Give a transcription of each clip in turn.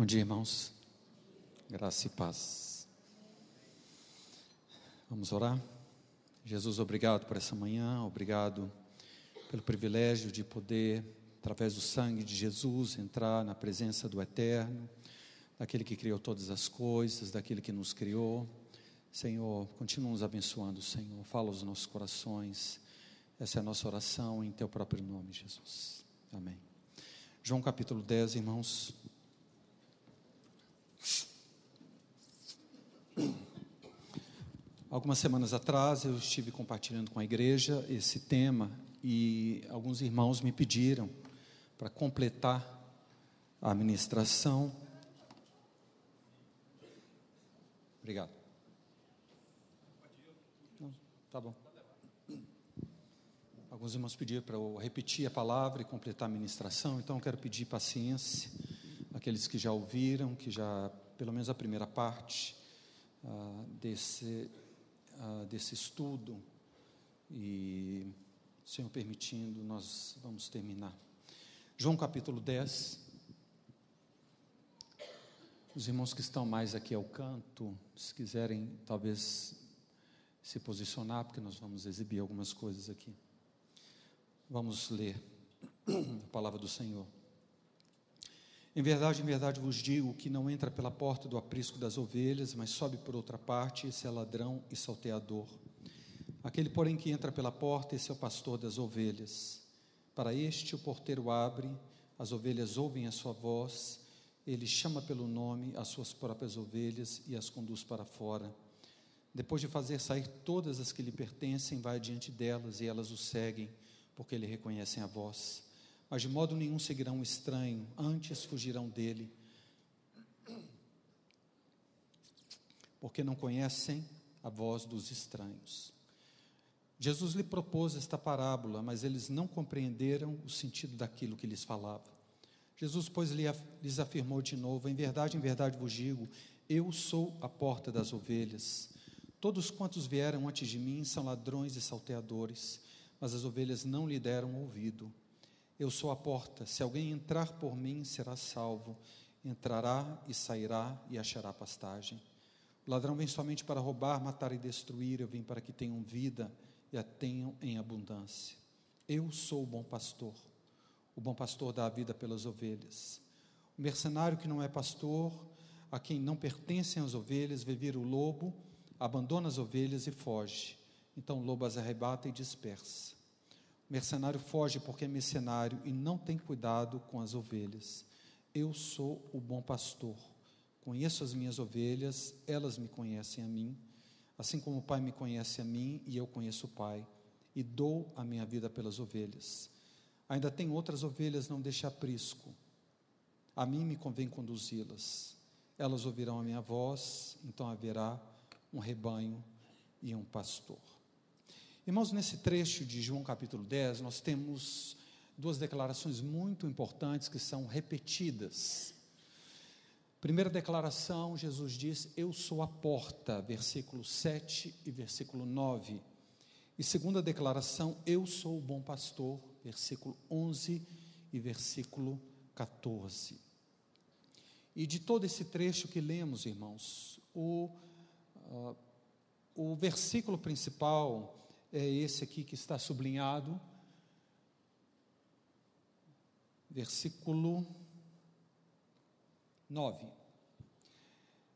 Bom dia, irmãos. Graça e paz. Vamos orar? Jesus, obrigado por essa manhã, obrigado pelo privilégio de poder, através do sangue de Jesus, entrar na presença do Eterno, daquele que criou todas as coisas, daquele que nos criou. Senhor, continua nos abençoando, Senhor. Fala aos nossos corações. Essa é a nossa oração em teu próprio nome, Jesus. Amém. João capítulo 10, irmãos. Algumas semanas atrás eu estive compartilhando com a igreja esse tema e alguns irmãos me pediram para completar a ministração. Obrigado. Não, tá bom. Alguns irmãos pediram para eu repetir a palavra e completar a ministração, então eu quero pedir paciência àqueles que já ouviram, que já, pelo menos a primeira parte ah, desse, ah, desse estudo, e, Senhor permitindo, nós vamos terminar. João capítulo 10. Os irmãos que estão mais aqui ao canto, se quiserem, talvez se posicionar, porque nós vamos exibir algumas coisas aqui. Vamos ler a palavra do Senhor. Em verdade, em verdade vos digo que não entra pela porta do aprisco das ovelhas, mas sobe por outra parte, esse é ladrão e salteador. Aquele, porém, que entra pela porta, esse é o pastor das ovelhas. Para este, o porteiro abre, as ovelhas ouvem a sua voz, ele chama pelo nome as suas próprias ovelhas e as conduz para fora. Depois de fazer sair todas as que lhe pertencem, vai diante delas e elas o seguem porque lhe reconhecem a voz. Mas de modo nenhum seguirão o estranho, antes fugirão dele, porque não conhecem a voz dos estranhos. Jesus lhe propôs esta parábola, mas eles não compreenderam o sentido daquilo que lhes falava. Jesus, pois, lhes afirmou de novo: Em verdade, em verdade vos digo, eu sou a porta das ovelhas. Todos quantos vieram antes de mim são ladrões e salteadores mas as ovelhas não lhe deram ouvido. Eu sou a porta, se alguém entrar por mim, será salvo. Entrará e sairá e achará pastagem. O ladrão vem somente para roubar, matar e destruir. Eu vim para que tenham vida e a tenham em abundância. Eu sou o bom pastor. O bom pastor dá a vida pelas ovelhas. O mercenário que não é pastor, a quem não pertencem as ovelhas, vê vir o lobo, abandona as ovelhas e foge. Então o lobo as arrebata e dispersa. Mercenário foge porque é mercenário e não tem cuidado com as ovelhas. Eu sou o bom pastor. Conheço as minhas ovelhas, elas me conhecem a mim, assim como o Pai me conhece a mim e eu conheço o Pai, e dou a minha vida pelas ovelhas. Ainda tem outras ovelhas, não deixe aprisco. A mim me convém conduzi-las. Elas ouvirão a minha voz, então haverá um rebanho e um pastor. Irmãos, nesse trecho de João capítulo 10, nós temos duas declarações muito importantes que são repetidas. Primeira declaração, Jesus diz: Eu sou a porta, versículo 7 e versículo 9. E segunda declaração, Eu sou o bom pastor, versículo 11 e versículo 14. E de todo esse trecho que lemos, irmãos, o, uh, o versículo principal é esse aqui que está sublinhado, versículo 9.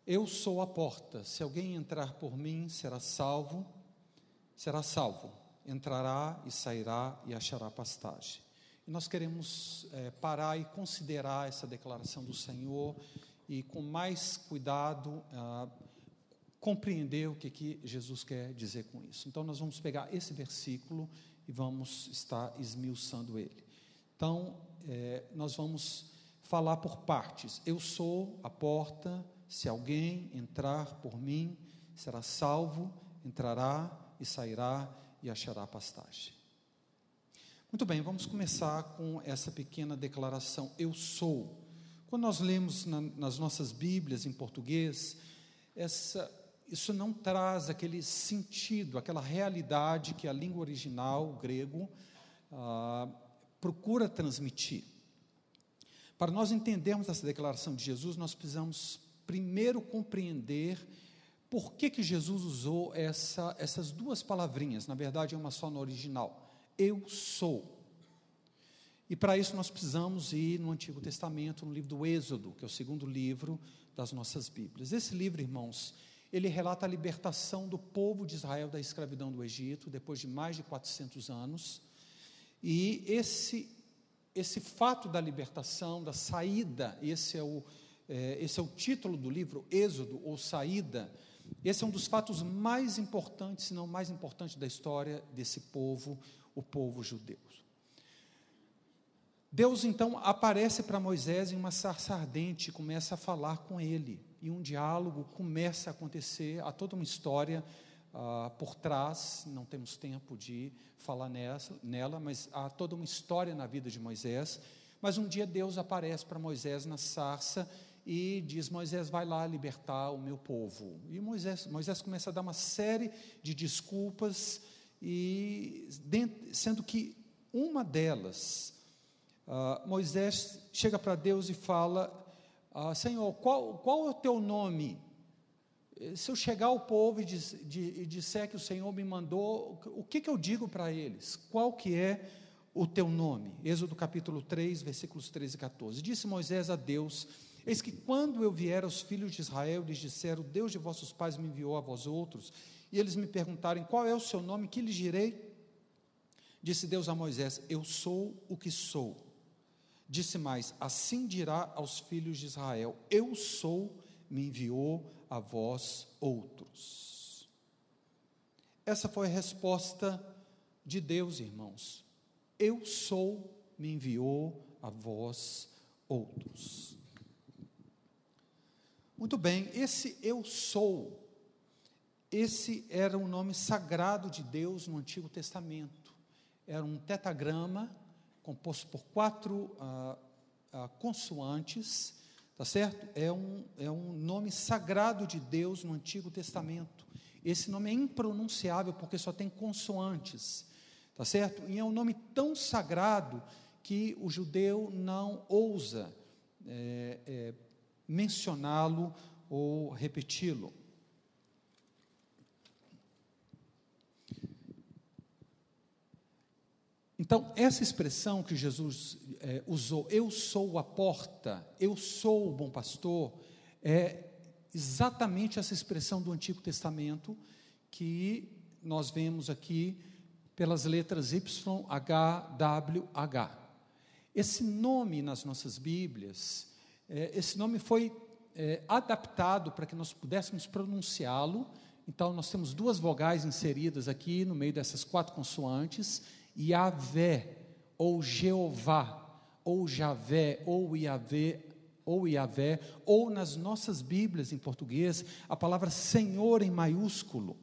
Eu sou a porta, se alguém entrar por mim, será salvo, será salvo, entrará e sairá e achará pastagem. E nós queremos é, parar e considerar essa declaração do Senhor e com mais cuidado. Ah, compreender o que, que Jesus quer dizer com isso. Então, nós vamos pegar esse versículo e vamos estar esmiuçando ele. Então, é, nós vamos falar por partes. Eu sou a porta, se alguém entrar por mim, será salvo, entrará e sairá e achará pastagem. Muito bem, vamos começar com essa pequena declaração. Eu sou. Quando nós lemos na, nas nossas Bíblias em português, essa isso não traz aquele sentido, aquela realidade que a língua original, o grego, ah, procura transmitir. Para nós entendermos essa declaração de Jesus, nós precisamos primeiro compreender por que, que Jesus usou essa, essas duas palavrinhas, na verdade é uma só no original. Eu sou. E para isso nós precisamos ir no Antigo Testamento, no livro do Êxodo, que é o segundo livro das nossas Bíblias. Esse livro, irmãos, ele relata a libertação do povo de Israel da escravidão do Egito, depois de mais de 400 anos. E esse, esse fato da libertação, da saída, esse é, o, é, esse é o título do livro, Êxodo, ou Saída. Esse é um dos fatos mais importantes, se não mais importante da história desse povo, o povo judeu. Deus então aparece para Moisés em uma sarça ardente, começa a falar com ele, e um diálogo começa a acontecer, há toda uma história uh, por trás, não temos tempo de falar nessa, nela, mas há toda uma história na vida de Moisés. Mas um dia Deus aparece para Moisés na sarça e diz: Moisés, vai lá libertar o meu povo. E Moisés, Moisés começa a dar uma série de desculpas, e sendo que uma delas Uh, Moisés chega para Deus e fala: uh, Senhor, qual, qual é o teu nome? Eh, se eu chegar ao povo e, diz, de, e disser que o Senhor me mandou, o que, que eu digo para eles? Qual que é o teu nome? Êxodo capítulo 3, versículos 13 e 14. Disse Moisés a Deus: Eis que quando eu vier aos filhos de Israel, lhes disser: O Deus de vossos pais me enviou a vós outros, e eles me perguntarem: Qual é o seu nome? Que lhes direi? Disse Deus a Moisés: Eu sou o que sou. Disse mais: Assim dirá aos filhos de Israel: Eu sou, me enviou a vós outros. Essa foi a resposta de Deus, irmãos. Eu sou, me enviou a vós outros. Muito bem, esse eu sou, esse era um nome sagrado de Deus no Antigo Testamento. Era um tetagrama composto por quatro ah, ah, consoantes, tá certo? É um, é um nome sagrado de Deus no Antigo Testamento. Esse nome é impronunciável porque só tem consoantes, tá certo? E é um nome tão sagrado que o judeu não ousa é, é, mencioná-lo ou repeti-lo. Então, essa expressão que Jesus é, usou, eu sou a porta, eu sou o bom pastor, é exatamente essa expressão do Antigo Testamento que nós vemos aqui pelas letras Y, H, W, H. Esse nome nas nossas Bíblias, é, esse nome foi é, adaptado para que nós pudéssemos pronunciá-lo. Então, nós temos duas vogais inseridas aqui no meio dessas quatro consoantes Yahvé, ou Jeová, ou Javé, ou Yahvé, ou Yahvé, ou nas nossas Bíblias em português, a palavra Senhor em maiúsculo.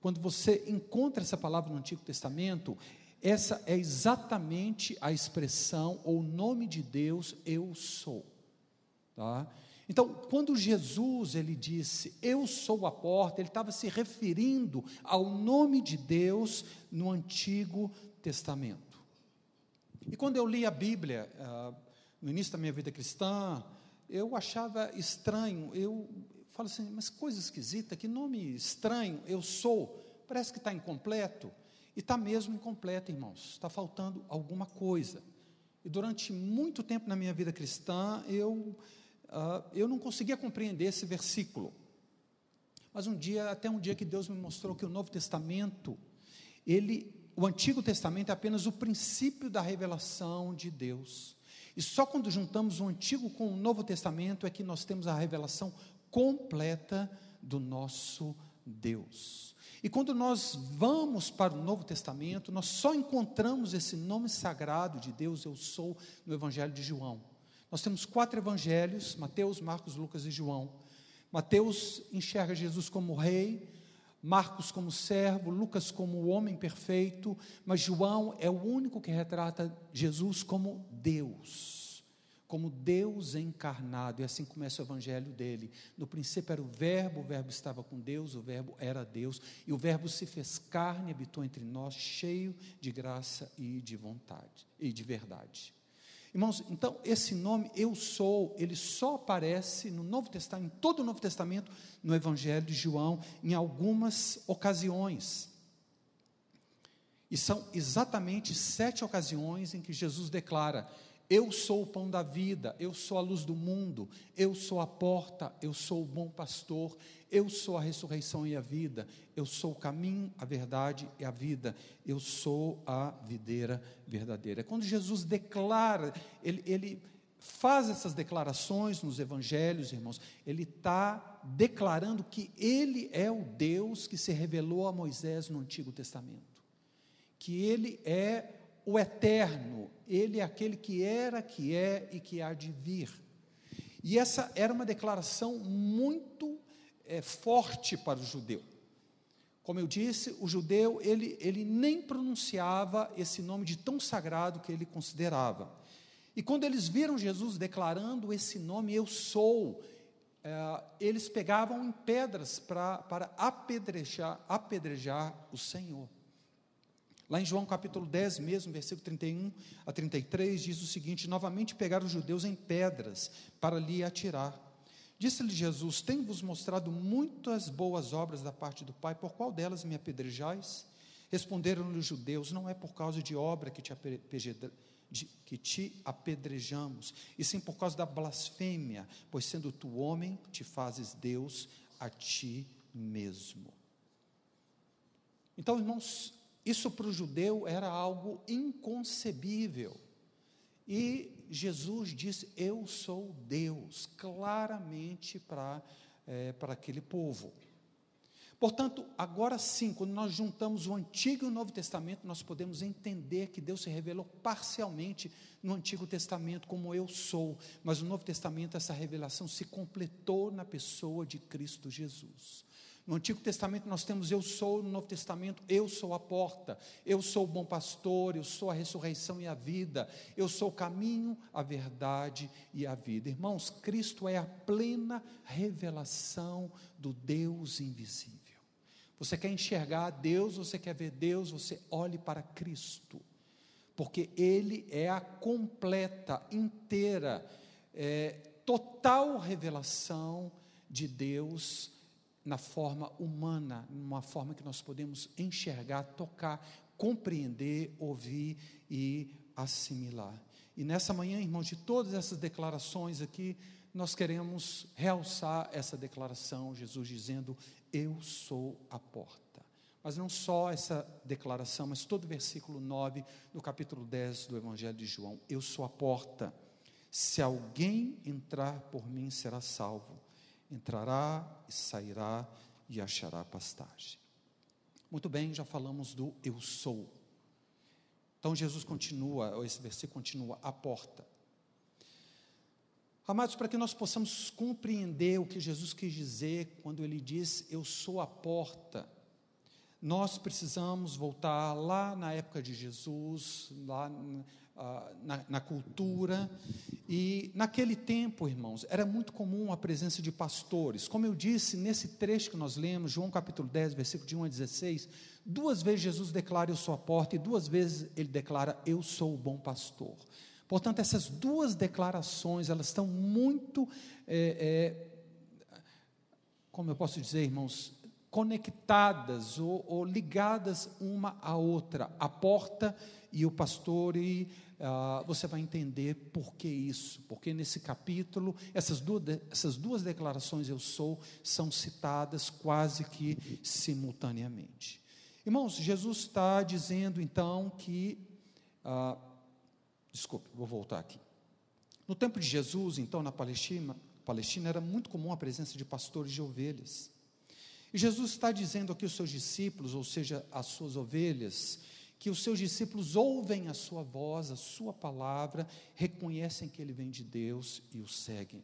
Quando você encontra essa palavra no Antigo Testamento, essa é exatamente a expressão ou nome de Deus, eu sou. Tá? Então, quando Jesus ele disse, eu sou a porta, ele estava se referindo ao nome de Deus no Antigo Testamento. E quando eu li a Bíblia, uh, no início da minha vida cristã, eu achava estranho, eu falo assim, mas coisa esquisita, que nome estranho, eu sou, parece que está incompleto, e está mesmo incompleto, irmãos, está faltando alguma coisa. E durante muito tempo na minha vida cristã, eu, uh, eu não conseguia compreender esse versículo. Mas um dia, até um dia que Deus me mostrou que o Novo Testamento, ele o Antigo Testamento é apenas o princípio da revelação de Deus. E só quando juntamos o Antigo com o Novo Testamento é que nós temos a revelação completa do nosso Deus. E quando nós vamos para o Novo Testamento, nós só encontramos esse nome sagrado de Deus, eu sou, no Evangelho de João. Nós temos quatro evangelhos: Mateus, Marcos, Lucas e João. Mateus enxerga Jesus como rei, Marcos como servo, Lucas como o homem perfeito, mas João é o único que retrata Jesus como Deus, como Deus encarnado, e assim começa o evangelho dele. No princípio era o Verbo, o Verbo estava com Deus, o Verbo era Deus, e o Verbo se fez carne habitou entre nós, cheio de graça e de vontade e de verdade. Irmãos, então esse nome eu sou, ele só aparece no Novo Testamento, em todo o Novo Testamento, no Evangelho de João, em algumas ocasiões. E são exatamente sete ocasiões em que Jesus declara: Eu sou o pão da vida, eu sou a luz do mundo, eu sou a porta, eu sou o bom pastor, eu sou a ressurreição e a vida, eu sou o caminho, a verdade e a vida, eu sou a videira verdadeira. Quando Jesus declara, ele, ele faz essas declarações nos evangelhos, irmãos, ele está declarando que ele é o Deus que se revelou a Moisés no Antigo Testamento que Ele é o eterno, Ele é aquele que era, que é e que há de vir. E essa era uma declaração muito é, forte para o judeu. Como eu disse, o judeu ele, ele nem pronunciava esse nome de tão sagrado que ele considerava. E quando eles viram Jesus declarando esse nome, eu sou, é, eles pegavam em pedras pra, para apedrejar, apedrejar o Senhor. Lá em João capítulo 10, mesmo, versículo 31 a 33, diz o seguinte: Novamente pegaram os judeus em pedras para lhe atirar. Disse-lhe Jesus: Tenho-vos mostrado muitas boas obras da parte do Pai, por qual delas me apedrejais? Responderam-lhe os judeus: Não é por causa de obra que te, que te apedrejamos, e sim por causa da blasfêmia, pois sendo tu homem, te fazes Deus a ti mesmo. Então, irmãos, isso para o judeu era algo inconcebível. E Jesus disse: Eu sou Deus, claramente para, é, para aquele povo. Portanto, agora sim, quando nós juntamos o Antigo e o Novo Testamento, nós podemos entender que Deus se revelou parcialmente no Antigo Testamento como eu sou, mas no Novo Testamento essa revelação se completou na pessoa de Cristo Jesus. No Antigo Testamento nós temos eu sou, no Novo Testamento eu sou a porta, eu sou o bom pastor, eu sou a ressurreição e a vida, eu sou o caminho, a verdade e a vida. Irmãos, Cristo é a plena revelação do Deus invisível. Você quer enxergar Deus, você quer ver Deus, você olhe para Cristo, porque Ele é a completa, inteira, é, total revelação de Deus na forma humana, numa forma que nós podemos enxergar, tocar, compreender, ouvir e assimilar. E nessa manhã, irmãos, de todas essas declarações aqui, nós queremos realçar essa declaração, Jesus dizendo: Eu sou a porta. Mas não só essa declaração, mas todo o versículo 9 do capítulo 10 do Evangelho de João: Eu sou a porta. Se alguém entrar por mim, será salvo entrará e sairá e achará pastagem. Muito bem, já falamos do eu sou. Então Jesus continua, esse versículo continua, a porta. Amados, para que nós possamos compreender o que Jesus quis dizer quando ele diz eu sou a porta, nós precisamos voltar lá na época de Jesus, lá na, na, cultura. E naquele tempo, irmãos, era muito comum a presença de pastores. Como eu disse, nesse trecho que nós lemos, João capítulo 10, versículo de 1 a 16, duas vezes Jesus declara: Eu sou a porta, e duas vezes ele declara: Eu sou o bom pastor. Portanto, essas duas declarações, elas estão muito, é, é, como eu posso dizer, irmãos, conectadas ou, ou ligadas uma à outra. A porta e o pastor, e uh, você vai entender por que isso, porque nesse capítulo, essas duas, essas duas declarações eu sou são citadas quase que simultaneamente. Irmãos, Jesus está dizendo então que, uh, desculpe, vou voltar aqui. No tempo de Jesus, então, na Palestina, Palestina era muito comum a presença de pastores de ovelhas. E Jesus está dizendo aqui aos seus discípulos, ou seja, às suas ovelhas, que os seus discípulos ouvem a sua voz, a sua palavra, reconhecem que ele vem de Deus e o seguem.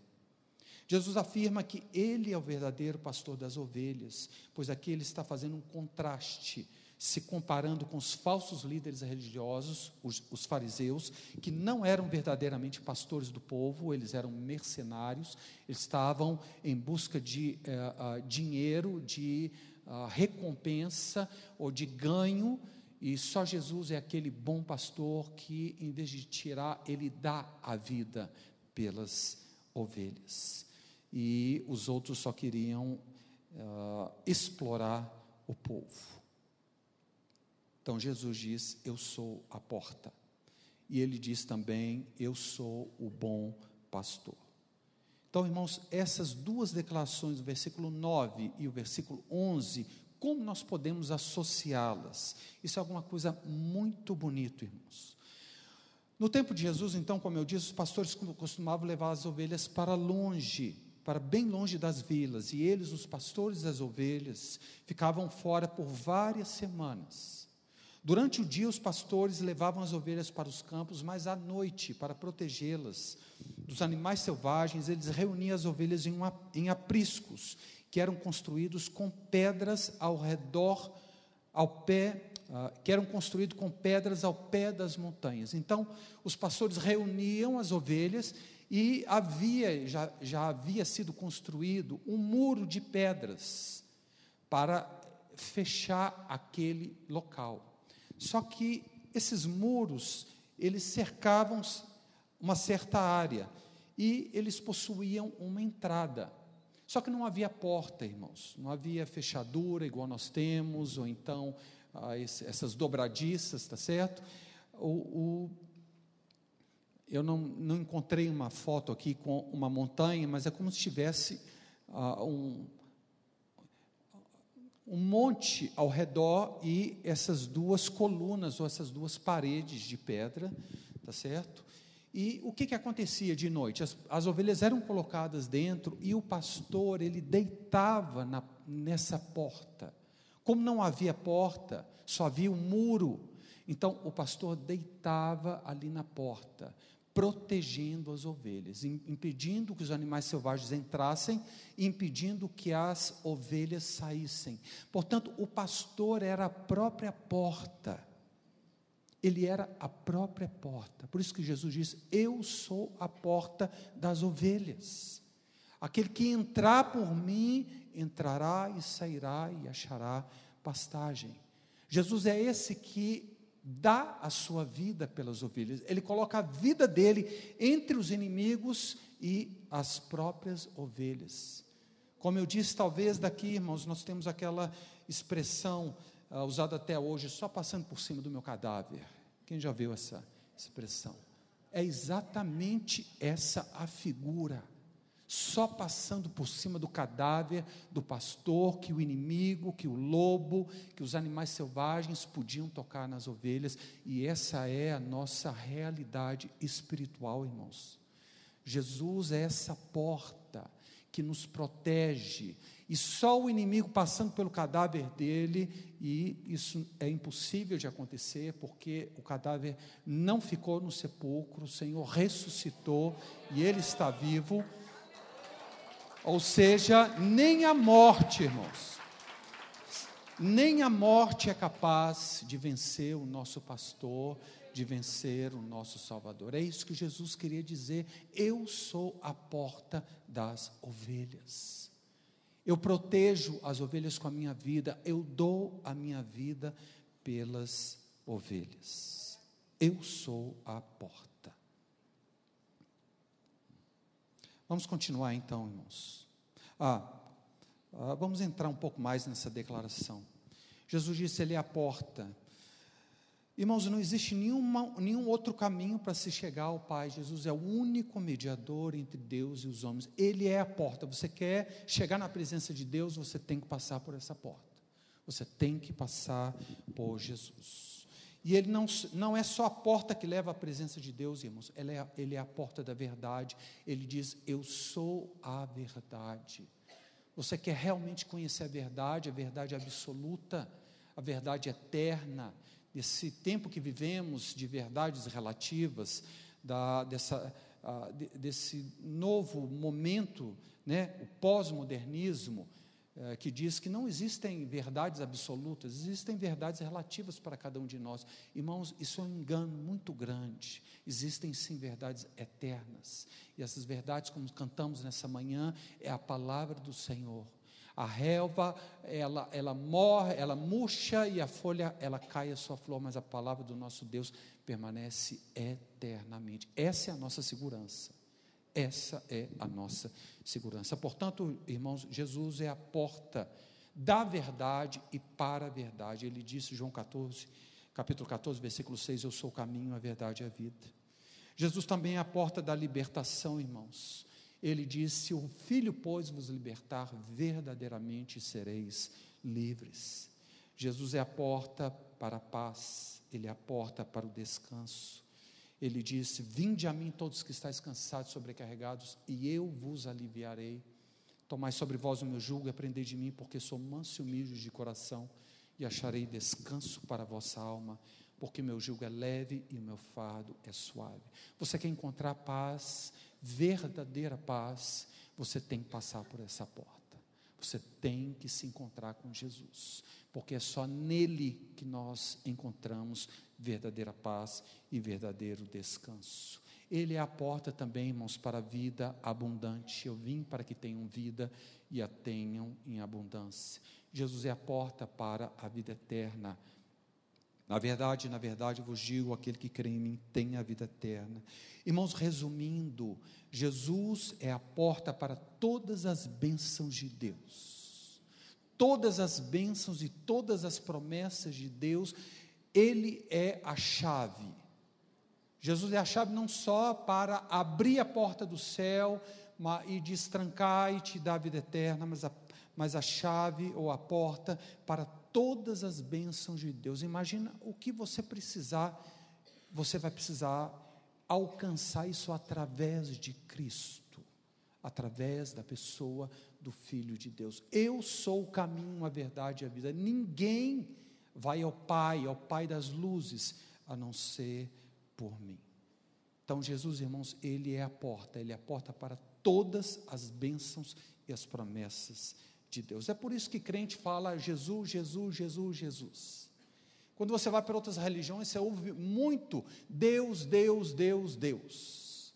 Jesus afirma que ele é o verdadeiro pastor das ovelhas, pois aqui ele está fazendo um contraste, se comparando com os falsos líderes religiosos, os, os fariseus, que não eram verdadeiramente pastores do povo, eles eram mercenários, eles estavam em busca de uh, uh, dinheiro, de uh, recompensa ou de ganho e só Jesus é aquele bom pastor que, em vez de tirar, ele dá a vida pelas ovelhas. E os outros só queriam uh, explorar o povo. Então Jesus diz: Eu sou a porta. E ele diz também: Eu sou o bom pastor. Então, irmãos, essas duas declarações, o versículo 9 e o versículo 11, como nós podemos associá-las? Isso é alguma coisa muito bonito, irmãos. No tempo de Jesus, então, como eu disse, os pastores costumavam levar as ovelhas para longe, para bem longe das vilas, e eles, os pastores das ovelhas, ficavam fora por várias semanas. Durante o dia, os pastores levavam as ovelhas para os campos, mas à noite, para protegê-las dos animais selvagens, eles reuniam as ovelhas em, em apriscos, que eram construídos com pedras ao redor, ao pé, uh, que eram construídos com pedras ao pé das montanhas. Então, os pastores reuniam as ovelhas e havia, já, já havia sido construído um muro de pedras para fechar aquele local. Só que esses muros, eles cercavam uma certa área e eles possuíam uma entrada. Só que não havia porta, irmãos, não havia fechadura igual nós temos, ou então ah, esse, essas dobradiças, tá certo? O, o, eu não, não encontrei uma foto aqui com uma montanha, mas é como se tivesse ah, um, um monte ao redor e essas duas colunas ou essas duas paredes de pedra, tá certo? E o que, que acontecia de noite? As, as ovelhas eram colocadas dentro e o pastor ele deitava na, nessa porta. Como não havia porta, só havia um muro. Então o pastor deitava ali na porta protegendo as ovelhas, impedindo que os animais selvagens entrassem, impedindo que as ovelhas saíssem. Portanto, o pastor era a própria porta. Ele era a própria porta. Por isso que Jesus diz: Eu sou a porta das ovelhas. Aquele que entrar por mim, entrará e sairá e achará pastagem. Jesus é esse que dá a sua vida pelas ovelhas, ele coloca a vida dele entre os inimigos e as próprias ovelhas. Como eu disse, talvez daqui, irmãos, nós temos aquela expressão uh, usada até hoje, só passando por cima do meu cadáver. Quem já viu essa expressão? É exatamente essa a figura só passando por cima do cadáver do pastor, que o inimigo, que o lobo, que os animais selvagens podiam tocar nas ovelhas, e essa é a nossa realidade espiritual, irmãos. Jesus é essa porta que nos protege, e só o inimigo passando pelo cadáver dele, e isso é impossível de acontecer, porque o cadáver não ficou no sepulcro, o Senhor ressuscitou e ele está vivo ou seja, nem a morte, irmãos, nem a morte é capaz de vencer o nosso pastor, de vencer o nosso Salvador. É isso que Jesus queria dizer. Eu sou a porta das ovelhas. Eu protejo as ovelhas com a minha vida, eu dou a minha vida pelas ovelhas. Eu sou a porta. Vamos continuar então, irmãos. Ah, ah, vamos entrar um pouco mais nessa declaração. Jesus disse: Ele é a porta. Irmãos, não existe nenhuma, nenhum outro caminho para se chegar ao Pai. Jesus é o único mediador entre Deus e os homens. Ele é a porta. Você quer chegar na presença de Deus, você tem que passar por essa porta. Você tem que passar por Jesus. E ele não, não é só a porta que leva à presença de Deus, irmãos, ele é, ele é a porta da verdade. Ele diz: Eu sou a verdade. Você quer realmente conhecer a verdade, a verdade absoluta, a verdade eterna, esse tempo que vivemos de verdades relativas, da, dessa, de, desse novo momento, né, o pós-modernismo, é, que diz que não existem verdades absolutas, existem verdades relativas para cada um de nós. Irmãos, isso é um engano muito grande. Existem sim verdades eternas. E essas verdades, como cantamos nessa manhã, é a palavra do Senhor. A relva, ela, ela morre, ela murcha e a folha, ela cai a sua flor, mas a palavra do nosso Deus permanece eternamente. Essa é a nossa segurança. Essa é a nossa segurança. Portanto, irmãos, Jesus é a porta da verdade e para a verdade. Ele disse, João 14, capítulo 14, versículo 6, eu sou o caminho, a verdade e a vida. Jesus também é a porta da libertação, irmãos. Ele disse: Se o Filho, pois, vos libertar, verdadeiramente sereis livres. Jesus é a porta para a paz, ele é a porta para o descanso. Ele disse: Vinde a mim todos que estáis cansados, sobrecarregados, e eu vos aliviarei. Tomai sobre vós o meu jugo e aprendei de mim, porque sou manso e humilde de coração, e acharei descanso para a vossa alma, porque meu jugo é leve e o meu fardo é suave. Você quer encontrar paz, verdadeira paz, você tem que passar por essa porta. Você tem que se encontrar com Jesus, porque é só nele que nós encontramos verdadeira paz e verdadeiro descanso. Ele é a porta também, irmãos, para a vida abundante. Eu vim para que tenham vida e a tenham em abundância. Jesus é a porta para a vida eterna. Na verdade, na verdade vos digo: aquele que crê em mim tem a vida eterna. Irmãos, resumindo, Jesus é a porta para todas as bênçãos de Deus. Todas as bênçãos e todas as promessas de Deus, Ele é a chave. Jesus é a chave não só para abrir a porta do céu e destrancar e te dar a vida eterna, mas a, mas a chave ou a porta para todas as bênçãos de Deus. Imagina o que você precisar, você vai precisar alcançar isso através de Cristo, através da pessoa do Filho de Deus. Eu sou o caminho, a verdade e a vida. Ninguém vai ao Pai, ao Pai das luzes, a não ser por mim. Então, Jesus, irmãos, Ele é a porta, Ele é a porta para todas as bênçãos e as promessas de Deus. É por isso que crente fala Jesus, Jesus, Jesus, Jesus. Quando você vai para outras religiões, você ouve muito Deus, Deus, Deus, Deus.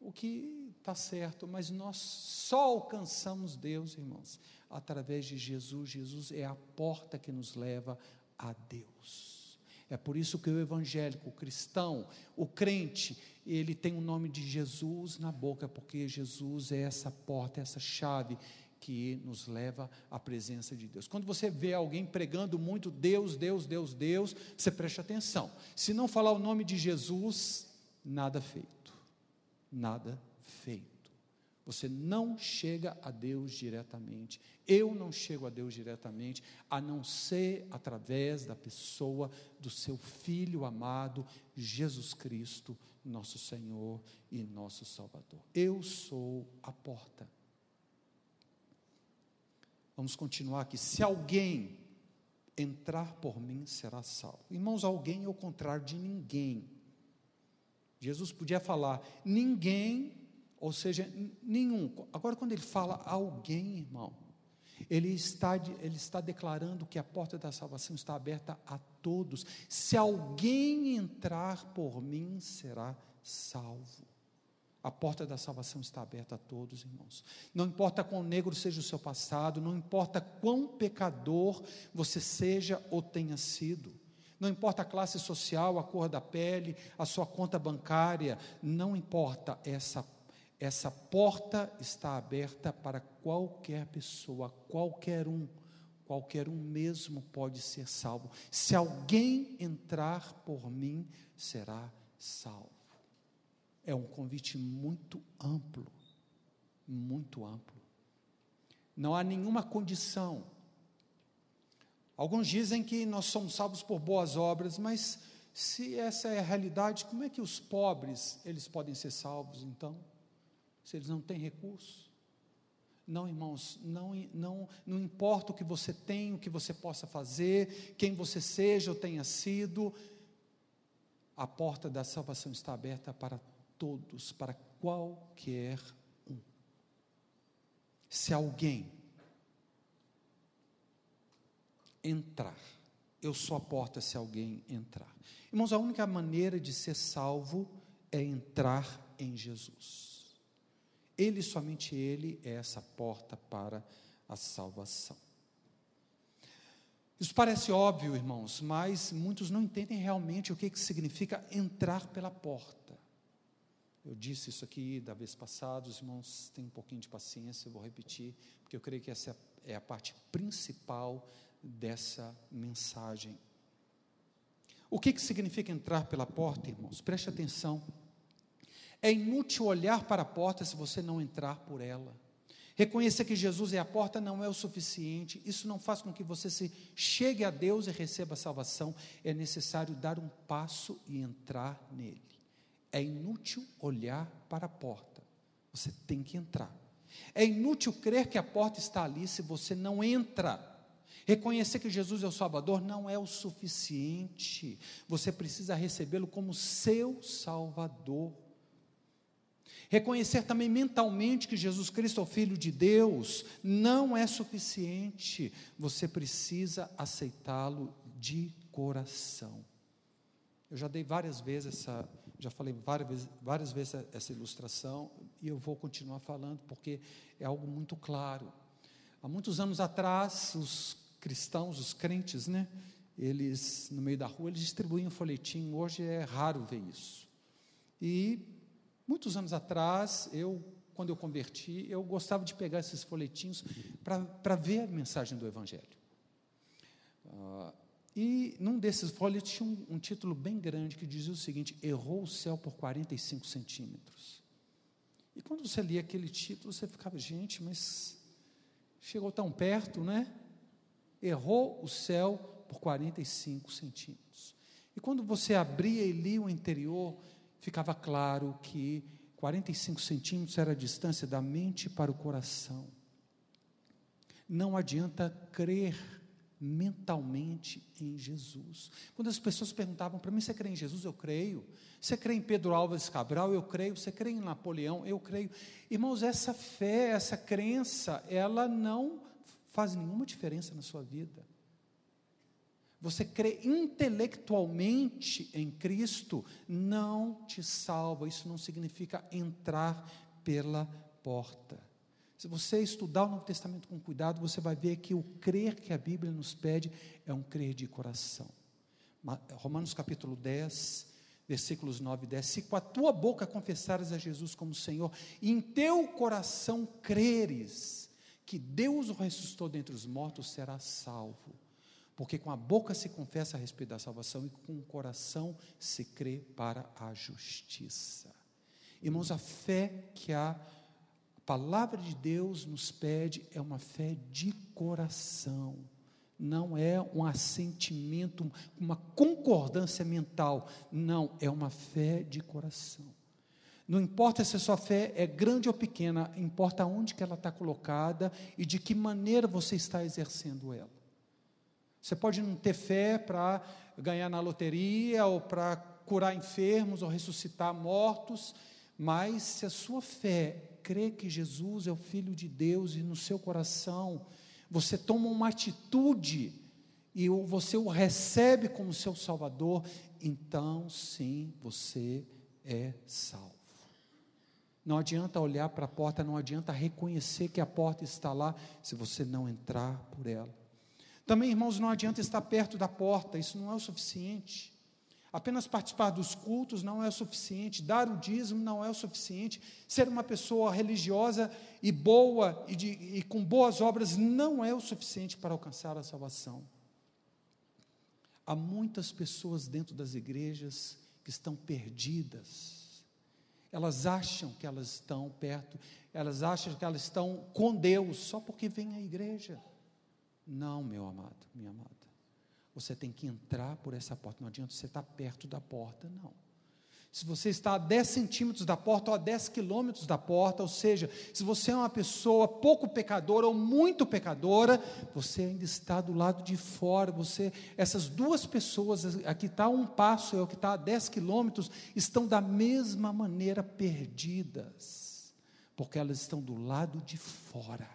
O que está certo, mas nós só alcançamos Deus, irmãos, através de Jesus. Jesus é a porta que nos leva a Deus. É por isso que o evangélico, o cristão, o crente, ele tem o nome de Jesus na boca, porque Jesus é essa porta, essa chave que nos leva à presença de Deus. Quando você vê alguém pregando muito Deus, Deus, Deus, Deus, você preste atenção. Se não falar o nome de Jesus, nada feito. Nada feito. Você não chega a Deus diretamente. Eu não chego a Deus diretamente, a não ser através da pessoa do seu Filho amado, Jesus Cristo, nosso Senhor e nosso Salvador. Eu sou a porta. Vamos continuar aqui. Se alguém entrar por mim, será salvo. Irmãos, alguém é o contrário de ninguém. Jesus podia falar ninguém, ou seja, nenhum. Agora, quando ele fala alguém, irmão, ele está, ele está declarando que a porta da salvação está aberta a todos. Se alguém entrar por mim, será salvo. A porta da salvação está aberta a todos, irmãos. Não importa quão negro seja o seu passado, não importa quão pecador você seja ou tenha sido. Não importa a classe social, a cor da pele, a sua conta bancária, não importa, essa, essa porta está aberta para qualquer pessoa, qualquer um, qualquer um mesmo pode ser salvo. Se alguém entrar por mim, será salvo é um convite muito amplo, muito amplo. Não há nenhuma condição. Alguns dizem que nós somos salvos por boas obras, mas se essa é a realidade, como é que os pobres eles podem ser salvos então? Se eles não têm recursos? Não, irmãos, não, não, não importa o que você tem, o que você possa fazer, quem você seja ou tenha sido, a porta da salvação está aberta para todos, para qualquer um. Se alguém entrar, eu sou a porta se alguém entrar. Irmãos, a única maneira de ser salvo é entrar em Jesus. Ele, somente Ele, é essa porta para a salvação. Isso parece óbvio, irmãos, mas muitos não entendem realmente o que, que significa entrar pela porta. Eu disse isso aqui da vez passada, os irmãos têm um pouquinho de paciência, eu vou repetir, porque eu creio que essa é a parte principal dessa mensagem. O que, que significa entrar pela porta, irmãos? Preste atenção. É inútil olhar para a porta se você não entrar por ela. Reconhecer que Jesus é a porta não é o suficiente, isso não faz com que você se chegue a Deus e receba a salvação, é necessário dar um passo e entrar nele. É inútil olhar para a porta, você tem que entrar. É inútil crer que a porta está ali se você não entra. Reconhecer que Jesus é o Salvador não é o suficiente, você precisa recebê-lo como seu Salvador. Reconhecer também mentalmente que Jesus Cristo é o Filho de Deus não é suficiente, você precisa aceitá-lo de coração. Eu já dei várias vezes essa, já falei várias vezes, várias vezes essa ilustração e eu vou continuar falando porque é algo muito claro. Há muitos anos atrás, os cristãos, os crentes, né? Eles no meio da rua eles distribuíam folhetim. Hoje é raro ver isso. E Muitos anos atrás, eu, quando eu converti, eu gostava de pegar esses folhetinhos para ver a mensagem do Evangelho. Uh, e num desses folhetos tinha um, um, título bem grande que dizia o seguinte: Errou o céu por 45 centímetros. E quando você lia aquele título, você ficava, gente, mas chegou tão perto, né? Errou o céu por 45 centímetros. E quando você abria e lia o interior, ficava claro que 45 centímetros era a distância da mente para o coração. Não adianta crer mentalmente em Jesus. Quando as pessoas perguntavam para mim, você crê em Jesus? Eu creio. Você crê em Pedro Álvares Cabral? Eu creio. Você crê em Napoleão? Eu creio. Irmãos, essa fé, essa crença, ela não faz nenhuma diferença na sua vida você crê intelectualmente em Cristo, não te salva. Isso não significa entrar pela porta. Se você estudar o Novo Testamento com cuidado, você vai ver que o crer que a Bíblia nos pede é um crer de coração. Romanos capítulo 10, versículos 9 e 10. Se com a tua boca confessares a Jesus como Senhor, e em teu coração creres que Deus o ressuscitou dentre os mortos, serás salvo. Porque com a boca se confessa a respeito da salvação e com o coração se crê para a justiça. Irmãos, a fé que a palavra de Deus nos pede é uma fé de coração. Não é um assentimento, uma concordância mental. Não, é uma fé de coração. Não importa se a sua fé é grande ou pequena, importa onde que ela está colocada e de que maneira você está exercendo ela. Você pode não ter fé para ganhar na loteria, ou para curar enfermos, ou ressuscitar mortos, mas se a sua fé crê que Jesus é o Filho de Deus e no seu coração você toma uma atitude e você o recebe como seu Salvador, então sim você é salvo. Não adianta olhar para a porta, não adianta reconhecer que a porta está lá, se você não entrar por ela. Também, irmãos, não adianta estar perto da porta, isso não é o suficiente. Apenas participar dos cultos não é o suficiente, dar o dízimo não é o suficiente, ser uma pessoa religiosa e boa e, de, e com boas obras não é o suficiente para alcançar a salvação. Há muitas pessoas dentro das igrejas que estão perdidas. Elas acham que elas estão perto, elas acham que elas estão com Deus só porque vêm à igreja. Não, meu amado, minha amada. Você tem que entrar por essa porta. Não adianta você estar perto da porta, não. Se você está a 10 centímetros da porta ou a 10 quilômetros da porta, ou seja, se você é uma pessoa pouco pecadora ou muito pecadora, você ainda está do lado de fora. Você, essas duas pessoas, aqui está um passo e o que está a 10 quilômetros, estão da mesma maneira perdidas, porque elas estão do lado de fora.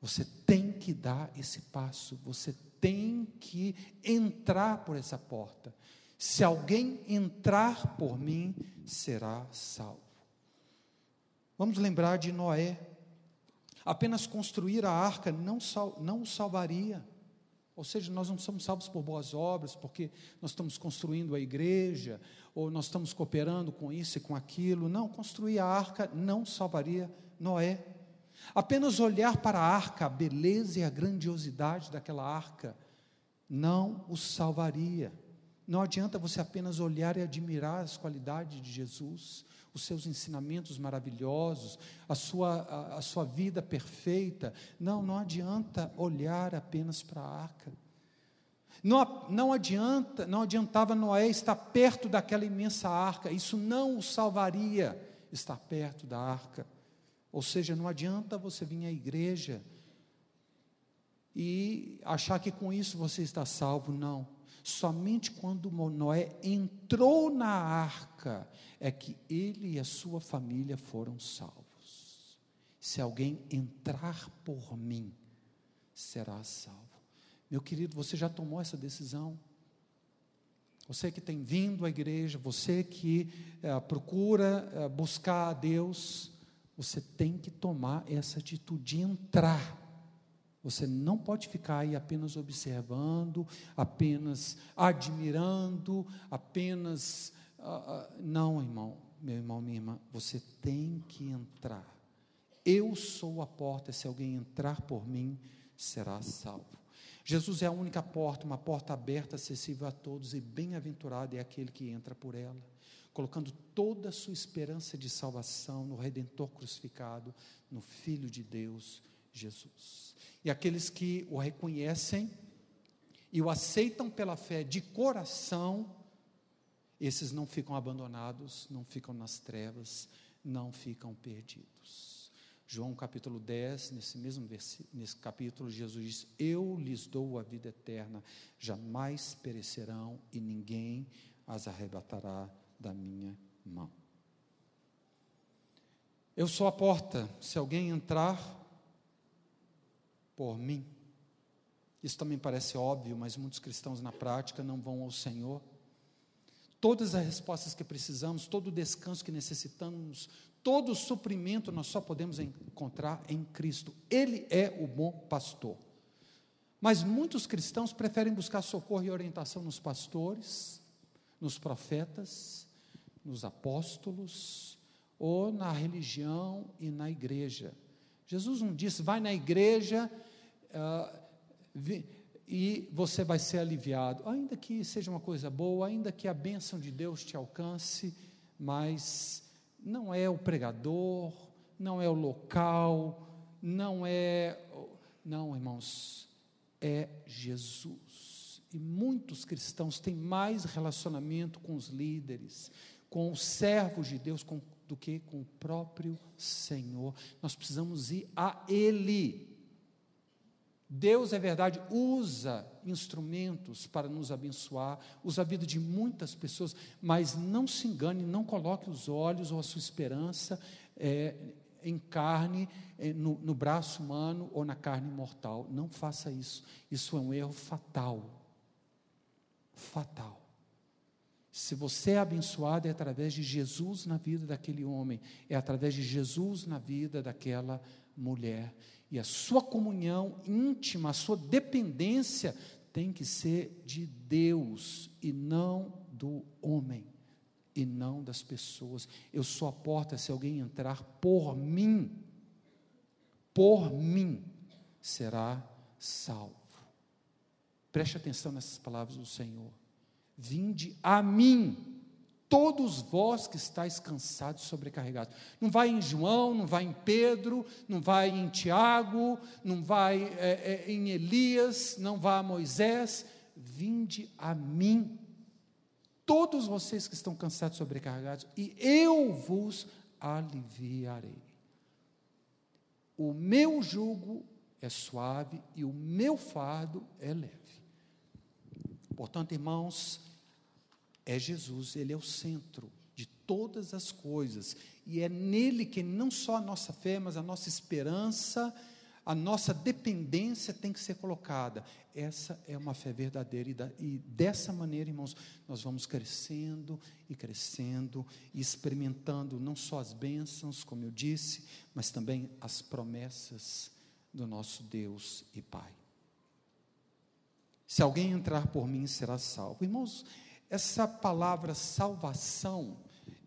Você tem que dar esse passo, você tem que entrar por essa porta. Se alguém entrar por mim, será salvo. Vamos lembrar de Noé. Apenas construir a arca não, sal, não o salvaria. Ou seja, nós não somos salvos por boas obras, porque nós estamos construindo a igreja, ou nós estamos cooperando com isso e com aquilo. Não, construir a arca não salvaria Noé. Apenas olhar para a arca, a beleza e a grandiosidade daquela arca, não o salvaria. Não adianta você apenas olhar e admirar as qualidades de Jesus, os seus ensinamentos maravilhosos, a sua, a, a sua vida perfeita. Não, não adianta olhar apenas para a arca. Não, não adianta, não adiantava Noé estar perto daquela imensa arca, isso não o salvaria estar perto da arca. Ou seja, não adianta você vir à igreja e achar que com isso você está salvo, não. Somente quando Noé entrou na arca é que ele e a sua família foram salvos. Se alguém entrar por mim, será salvo. Meu querido, você já tomou essa decisão? Você que tem vindo à igreja, você que é, procura é, buscar a Deus, você tem que tomar essa atitude de entrar. Você não pode ficar aí apenas observando, apenas admirando, apenas. Uh, uh, não, irmão, meu irmão, minha irmã, você tem que entrar. Eu sou a porta, se alguém entrar por mim, será salvo. Jesus é a única porta, uma porta aberta, acessível a todos, e bem-aventurado é aquele que entra por ela colocando toda a sua esperança de salvação no Redentor crucificado, no Filho de Deus, Jesus. E aqueles que o reconhecem e o aceitam pela fé de coração, esses não ficam abandonados, não ficam nas trevas, não ficam perdidos. João capítulo 10, nesse mesmo nesse capítulo, Jesus diz: Eu lhes dou a vida eterna, jamais perecerão e ninguém as arrebatará da minha mão. Eu sou a porta, se alguém entrar por mim. Isso também parece óbvio, mas muitos cristãos na prática não vão ao Senhor. Todas as respostas que precisamos, todo o descanso que necessitamos, todo o suprimento nós só podemos encontrar em Cristo. Ele é o bom pastor. Mas muitos cristãos preferem buscar socorro e orientação nos pastores, nos profetas, nos apóstolos ou na religião e na igreja. Jesus não disse, vai na igreja uh, vi, e você vai ser aliviado, ainda que seja uma coisa boa, ainda que a bênção de Deus te alcance, mas não é o pregador, não é o local, não é. Não, irmãos, é Jesus. E muitos cristãos têm mais relacionamento com os líderes, com os servos de Deus com, do que com o próprio Senhor. Nós precisamos ir a Ele. Deus, é verdade, usa instrumentos para nos abençoar, usa a vida de muitas pessoas, mas não se engane, não coloque os olhos ou a sua esperança é, em carne, é, no, no braço humano ou na carne mortal. Não faça isso. Isso é um erro fatal. Fatal. Se você é abençoado, é através de Jesus na vida daquele homem, é através de Jesus na vida daquela mulher. E a sua comunhão íntima, a sua dependência tem que ser de Deus e não do homem, e não das pessoas. Eu sou a porta, se alguém entrar por mim, por mim, será salvo. Preste atenção nessas palavras do Senhor. Vinde a mim, todos vós que estáis cansados e sobrecarregados. Não vai em João, não vai em Pedro, não vai em Tiago, não vai é, é, em Elias, não vai a Moisés. Vinde a mim, todos vocês que estão cansados e sobrecarregados, e eu vos aliviarei. O meu jugo é suave e o meu fardo é leve. Portanto, irmãos, é Jesus, Ele é o centro de todas as coisas, e é nele que não só a nossa fé, mas a nossa esperança, A nossa dependência tem que ser colocada. Essa é uma fé verdadeira. E, da, e dessa maneira, irmãos, nós vamos crescendo e crescendo e experimentando não só as bênçãos, como eu disse, mas também as promessas do nosso Deus e Pai. Se alguém entrar por mim, será salvo. Irmãos, essa palavra salvação,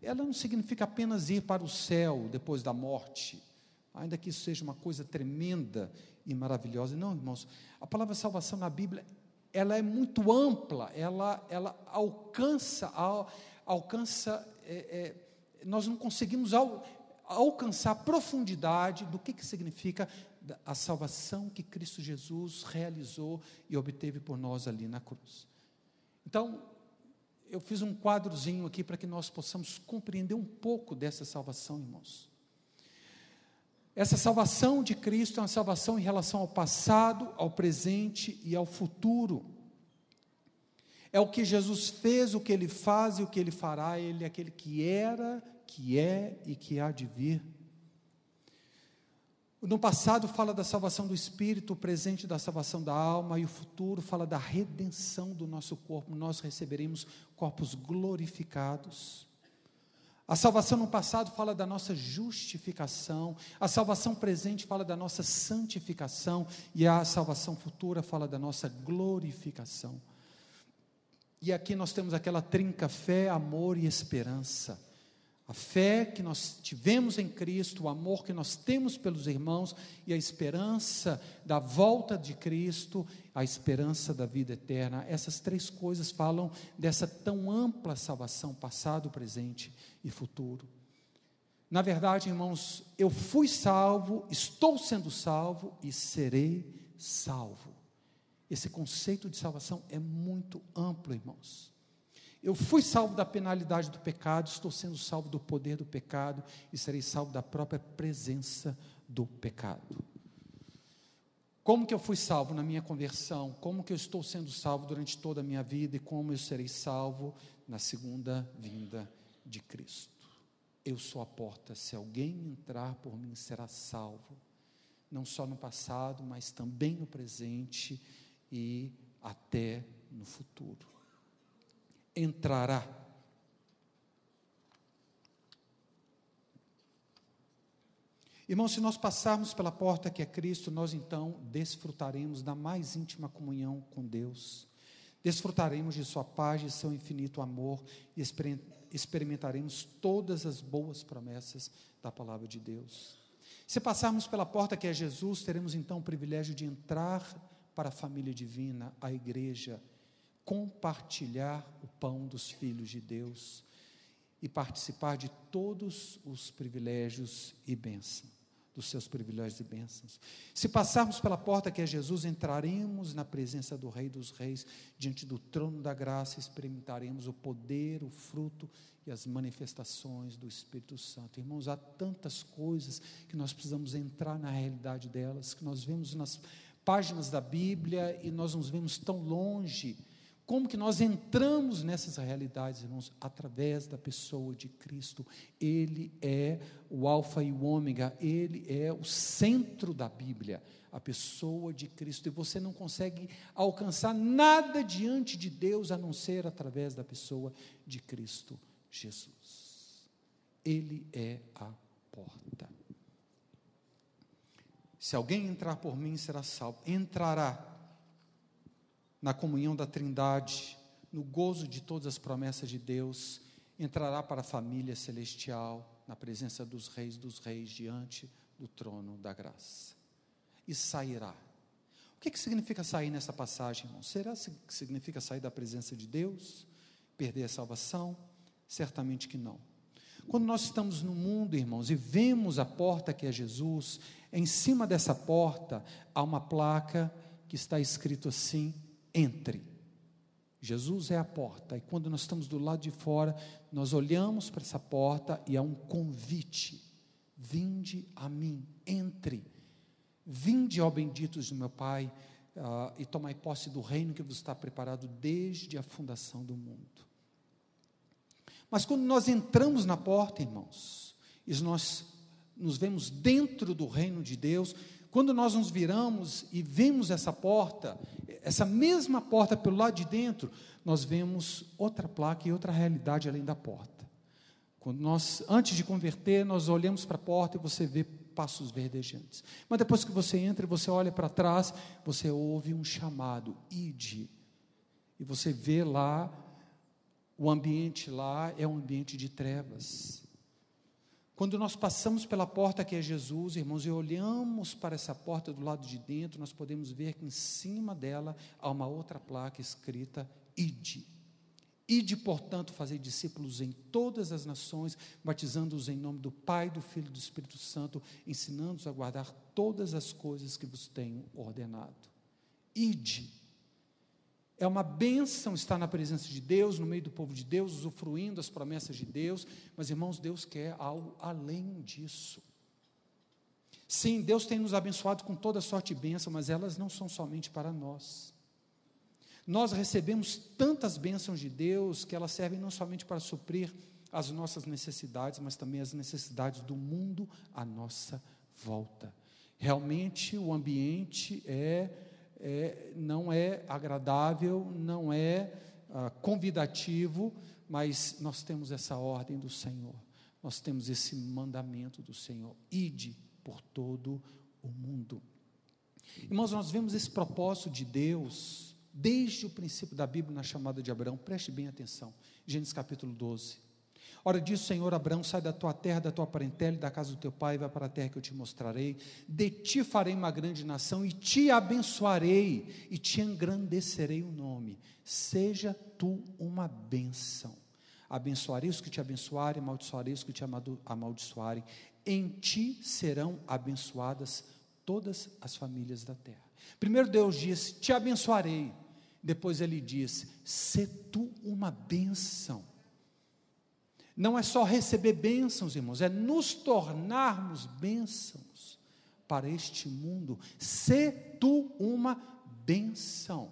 ela não significa apenas ir para o céu depois da morte, ainda que isso seja uma coisa tremenda e maravilhosa. Não, irmãos, a palavra salvação na Bíblia, ela é muito ampla, ela, ela alcança, al, alcança é, é, nós não conseguimos al, alcançar a profundidade do que, que significa a salvação que Cristo Jesus realizou e obteve por nós ali na cruz. Então, eu fiz um quadrozinho aqui para que nós possamos compreender um pouco dessa salvação, irmãos. Essa salvação de Cristo é uma salvação em relação ao passado, ao presente e ao futuro. É o que Jesus fez, o que ele faz e o que ele fará. Ele é aquele que era, que é e que há de vir. No passado fala da salvação do espírito, o presente da salvação da alma e o futuro fala da redenção do nosso corpo. Nós receberemos corpos glorificados. A salvação no passado fala da nossa justificação, a salvação presente fala da nossa santificação e a salvação futura fala da nossa glorificação. E aqui nós temos aquela trinca fé, amor e esperança. A fé que nós tivemos em Cristo, o amor que nós temos pelos irmãos e a esperança da volta de Cristo, a esperança da vida eterna. Essas três coisas falam dessa tão ampla salvação, passado, presente e futuro. Na verdade, irmãos, eu fui salvo, estou sendo salvo e serei salvo. Esse conceito de salvação é muito amplo, irmãos. Eu fui salvo da penalidade do pecado, estou sendo salvo do poder do pecado e serei salvo da própria presença do pecado. Como que eu fui salvo na minha conversão? Como que eu estou sendo salvo durante toda a minha vida e como eu serei salvo na segunda vinda de Cristo? Eu sou a porta, se alguém entrar por mim será salvo, não só no passado, mas também no presente e até no futuro entrará. Irmão, se nós passarmos pela porta que é Cristo, nós então desfrutaremos da mais íntima comunhão com Deus, desfrutaremos de Sua paz, de Seu infinito amor e experimentaremos todas as boas promessas da palavra de Deus. Se passarmos pela porta que é Jesus, teremos então o privilégio de entrar para a família divina, a igreja, compartilhar o pão dos filhos de Deus e participar de todos os privilégios e bênçãos, dos seus privilégios e bênçãos. Se passarmos pela porta que é Jesus, entraremos na presença do Rei dos Reis, diante do trono da graça, experimentaremos o poder, o fruto e as manifestações do Espírito Santo. Irmãos, há tantas coisas que nós precisamos entrar na realidade delas, que nós vemos nas páginas da Bíblia e nós nos vemos tão longe como que nós entramos nessas realidades, irmãos? Através da pessoa de Cristo. Ele é o Alfa e o Ômega, ele é o centro da Bíblia, a pessoa de Cristo. E você não consegue alcançar nada diante de Deus a não ser através da pessoa de Cristo Jesus. Ele é a porta. Se alguém entrar por mim, será salvo. Entrará na comunhão da Trindade, no gozo de todas as promessas de Deus, entrará para a família celestial, na presença dos reis dos reis, diante do trono da graça. E sairá. O que, que significa sair nessa passagem, irmão? Será que significa sair da presença de Deus? Perder a salvação? Certamente que não. Quando nós estamos no mundo, irmãos, e vemos a porta que é Jesus, em cima dessa porta há uma placa que está escrito assim: entre. Jesus é a porta, e quando nós estamos do lado de fora, nós olhamos para essa porta e há um convite: vinde a mim, entre. Vinde, ó benditos do meu Pai, uh, e tomai posse do reino que vos está preparado desde a fundação do mundo. Mas quando nós entramos na porta, irmãos, e nós nos vemos dentro do reino de Deus, Quando nós nos viramos e vemos essa porta, essa mesma porta pelo lado de dentro, nós vemos outra placa e outra realidade além da porta. Quando nós, antes de converter, nós olhamos para a porta e você vê passos verdejantes. Mas depois que você entra e você olha para trás, você ouve um chamado, ide. E você vê lá, o ambiente lá é um ambiente de trevas. Quando nós passamos pela porta que é Jesus, irmãos, e olhamos para essa porta do lado de dentro, nós podemos ver que em cima dela há uma outra placa escrita: Ide. Ide, portanto, fazer discípulos em todas as nações, batizando-os em nome do Pai, do Filho e do Espírito Santo, ensinando-os a guardar todas as coisas que vos tenho ordenado. Ide. É uma bênção estar na presença de Deus, no meio do povo de Deus, usufruindo as promessas de Deus, mas irmãos, Deus quer algo além disso. Sim, Deus tem nos abençoado com toda sorte e bênção, mas elas não são somente para nós. Nós recebemos tantas bênçãos de Deus que elas servem não somente para suprir as nossas necessidades, mas também as necessidades do mundo à nossa volta. Realmente o ambiente é, é não é agradável, não é ah, convidativo, mas nós temos essa ordem do Senhor, nós temos esse mandamento do Senhor: ide por todo o mundo. Irmãos, nós vemos esse propósito de Deus desde o princípio da Bíblia na chamada de Abraão, preste bem atenção. Gênesis capítulo 12. Ora diz o Senhor Abraão: sai da tua terra, da tua parentela e da casa do teu pai, vai para a terra que eu te mostrarei. De ti farei uma grande nação, e te abençoarei, e te engrandecerei o nome. Seja tu uma bênção. Abençoarei os que te abençoarem, amaldiçoarei os que te amaldiçoarem. Em ti serão abençoadas todas as famílias da terra. Primeiro Deus disse: Te abençoarei. Depois ele diz: Se tu uma bênção. Não é só receber bênçãos, irmãos, é nos tornarmos bênçãos para este mundo. Se tu uma bênção.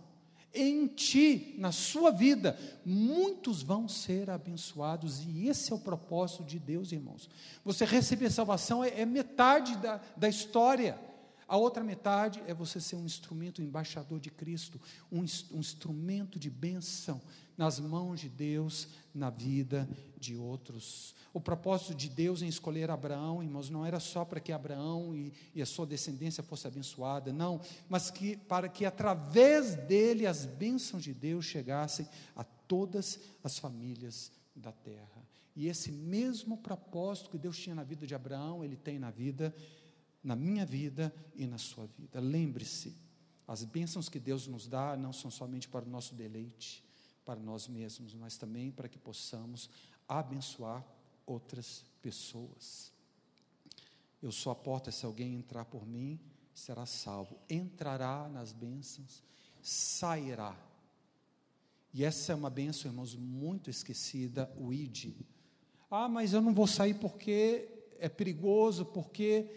Em ti, na sua vida, muitos vão ser abençoados, e esse é o propósito de Deus, irmãos. Você receber salvação é, é metade da, da história. A outra metade é você ser um instrumento, um embaixador de Cristo, um, um instrumento de bênção nas mãos de Deus, na vida de outros. O propósito de Deus em escolher Abraão, irmãos, não era só para que Abraão e, e a sua descendência fosse abençoada, não, mas que para que através dele as bênçãos de Deus chegassem a todas as famílias da terra. E esse mesmo propósito que Deus tinha na vida de Abraão, ele tem na vida na minha vida e na sua vida. Lembre-se, as bênçãos que Deus nos dá não são somente para o nosso deleite, para nós mesmos, mas também para que possamos abençoar outras pessoas. Eu sou a porta, se alguém entrar por mim, será salvo. Entrará nas bênçãos, sairá. E essa é uma bênção, irmãos, muito esquecida, o id. Ah, mas eu não vou sair porque é perigoso, porque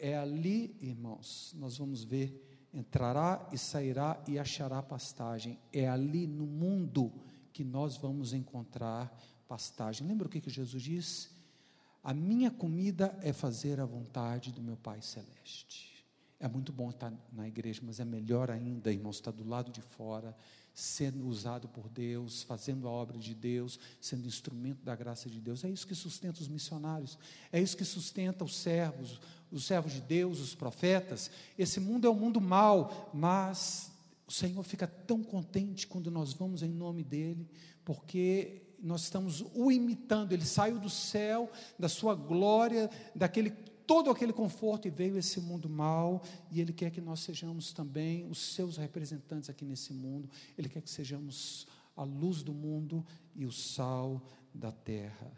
é ali, irmãos, nós vamos ver, entrará e sairá e achará pastagem. É ali no mundo que nós vamos encontrar pastagem. Lembra o que, que Jesus disse? A minha comida é fazer a vontade do meu Pai Celeste. É muito bom estar na igreja, mas é melhor ainda, irmãos, estar do lado de fora, sendo usado por Deus, fazendo a obra de Deus, sendo instrumento da graça de Deus. É isso que sustenta os missionários, é isso que sustenta os servos, os servos de Deus, os profetas. Esse mundo é um mundo mau, mas o Senhor fica tão contente quando nós vamos em nome dEle, porque nós estamos o imitando. Ele saiu do céu, da sua glória, daquele todo aquele conforto e veio esse mundo mau, e Ele quer que nós sejamos também os seus representantes aqui nesse mundo, Ele quer que sejamos a luz do mundo e o sal da terra.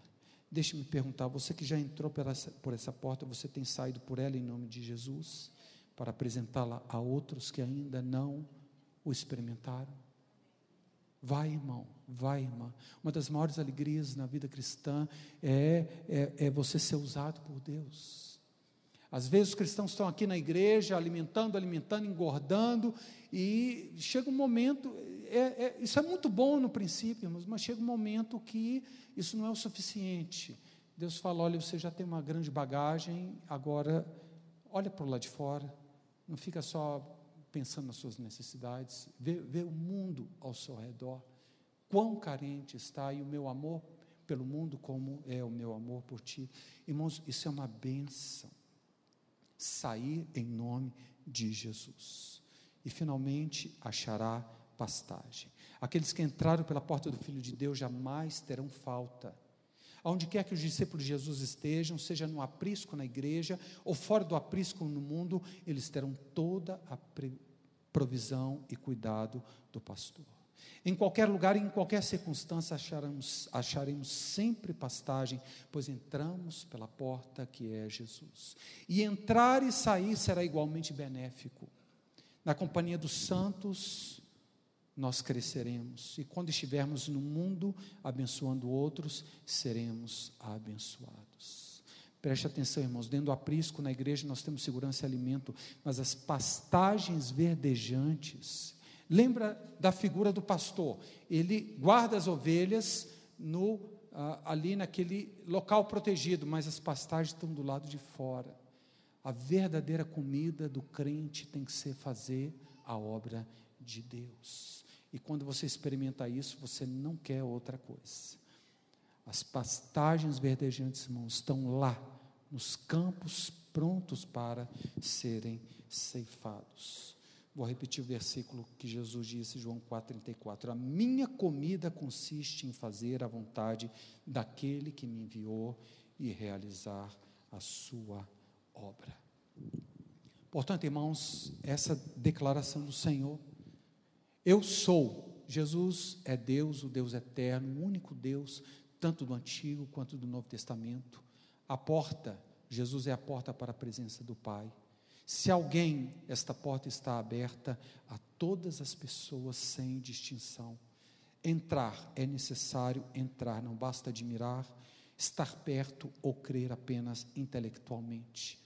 Deixe-me perguntar, você que já entrou por essa, por essa porta, você tem saído por ela em nome de Jesus, para apresentá-la a outros que ainda não o experimentaram? Vai, irmão, vai, irmã. Uma das maiores alegrias na vida cristã é, é, é você ser usado por Deus. Às vezes os cristãos estão aqui na igreja, alimentando, alimentando, engordando, e chega um momento, é, é, isso é muito bom no princípio, mas, mas chega um momento que isso não é o suficiente. Deus fala: olha, você já tem uma grande bagagem, agora olha para o lado de fora, Não fica só pensando nas suas necessidades, vê, vê o mundo ao seu redor. Quão carente está e o meu amor pelo mundo, como é o meu amor por ti. Irmãos, isso é uma benção. Sair em nome de Jesus. E finalmente achará pastagem. Aqueles que entraram pela porta do Filho de Deus jamais terão falta. Aonde quer que os discípulos de Jesus estejam, seja no aprisco na igreja ou fora do aprisco no mundo, eles terão toda a provisão e cuidado do pastor. Em qualquer lugar, em qualquer circunstância, acharemos, acharemos sempre pastagem, pois entramos pela porta que é Jesus. E entrar e sair será igualmente benéfico. Na companhia dos santos, nós cresceremos. E quando estivermos no mundo abençoando outros, seremos abençoados. Preste atenção, irmãos, dentro do aprisco, na igreja, nós temos segurança e alimento, mas as pastagens verdejantes, lembra da figura do pastor? Ele guarda as ovelhas no, ah, ali naquele local protegido, mas as pastagens estão do lado de fora. A verdadeira comida do crente tem que ser fazer a obra de Deus. E quando você experimenta isso, você não quer outra coisa. As pastagens verdejantes, irmãos, estão lá, nos campos prontos para serem ceifados. Vou repetir o versículo que Jesus disse, João 4,34. A minha comida consiste em fazer a vontade daquele que me enviou e realizar a sua obra. Portanto, irmãos, essa declaração do Senhor eu sou. Jesus é Deus, o Deus eterno, o único Deus, tanto do Antigo quanto do Novo Testamento. A porta, Jesus é a porta para a presença do Pai. Se alguém, esta porta está aberta a todas as pessoas sem distinção. Entrar é necessário entrar, não basta admirar, estar perto ou crer apenas intelectualmente.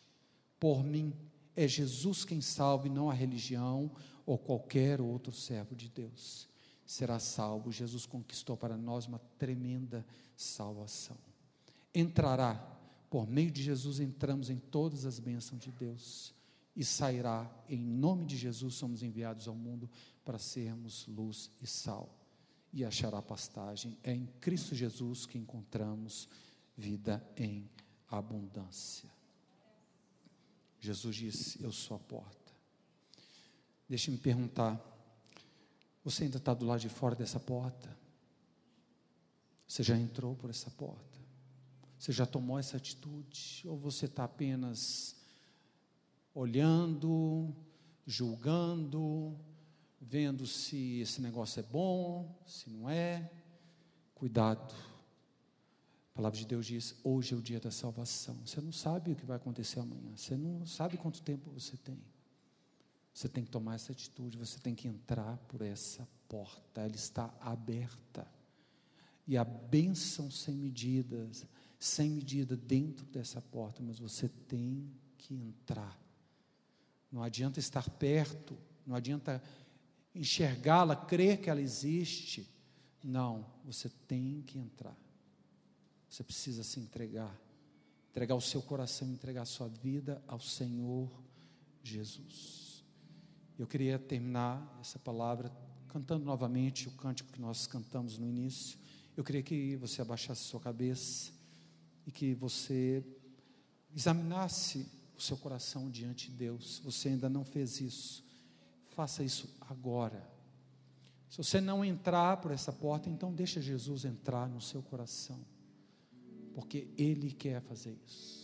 Por mim, é Jesus quem salve, não a religião ou qualquer outro servo de Deus será salvo. Jesus conquistou para nós uma tremenda salvação. Entrará, por meio de Jesus, entramos em todas as bênçãos de Deus. E sairá, em nome de Jesus, somos enviados ao mundo para sermos luz e sal. E achará pastagem. É em Cristo Jesus que encontramos vida em abundância. Jesus disse: Eu sou a porta. Deixe-me perguntar: você ainda está do lado de fora dessa porta? Você já entrou por essa porta? Você já tomou essa atitude? Ou você está apenas olhando, julgando, vendo se esse negócio é bom, se não é? Cuidado. A palavra de Deus diz: hoje é o dia da salvação. Você não sabe o que vai acontecer amanhã. Você não sabe quanto tempo você tem. Você tem que tomar essa atitude, você tem que entrar por essa porta, ela está aberta. E a bênção sem medidas, sem medida dentro dessa porta, mas você tem que entrar. Não adianta estar perto, não adianta enxergá-la, crer que ela existe. Não, você tem que entrar. Você precisa se entregar, entregar o seu coração, entregar a sua vida ao Senhor Jesus. Eu queria terminar essa palavra cantando novamente o cântico que nós cantamos no início. Eu queria que você abaixasse sua cabeça e que você examinasse o seu coração diante de Deus. Se você ainda não fez isso, faça isso agora. Se você não entrar por essa porta, então deixa Jesus entrar no seu coração, porque Ele quer fazer isso.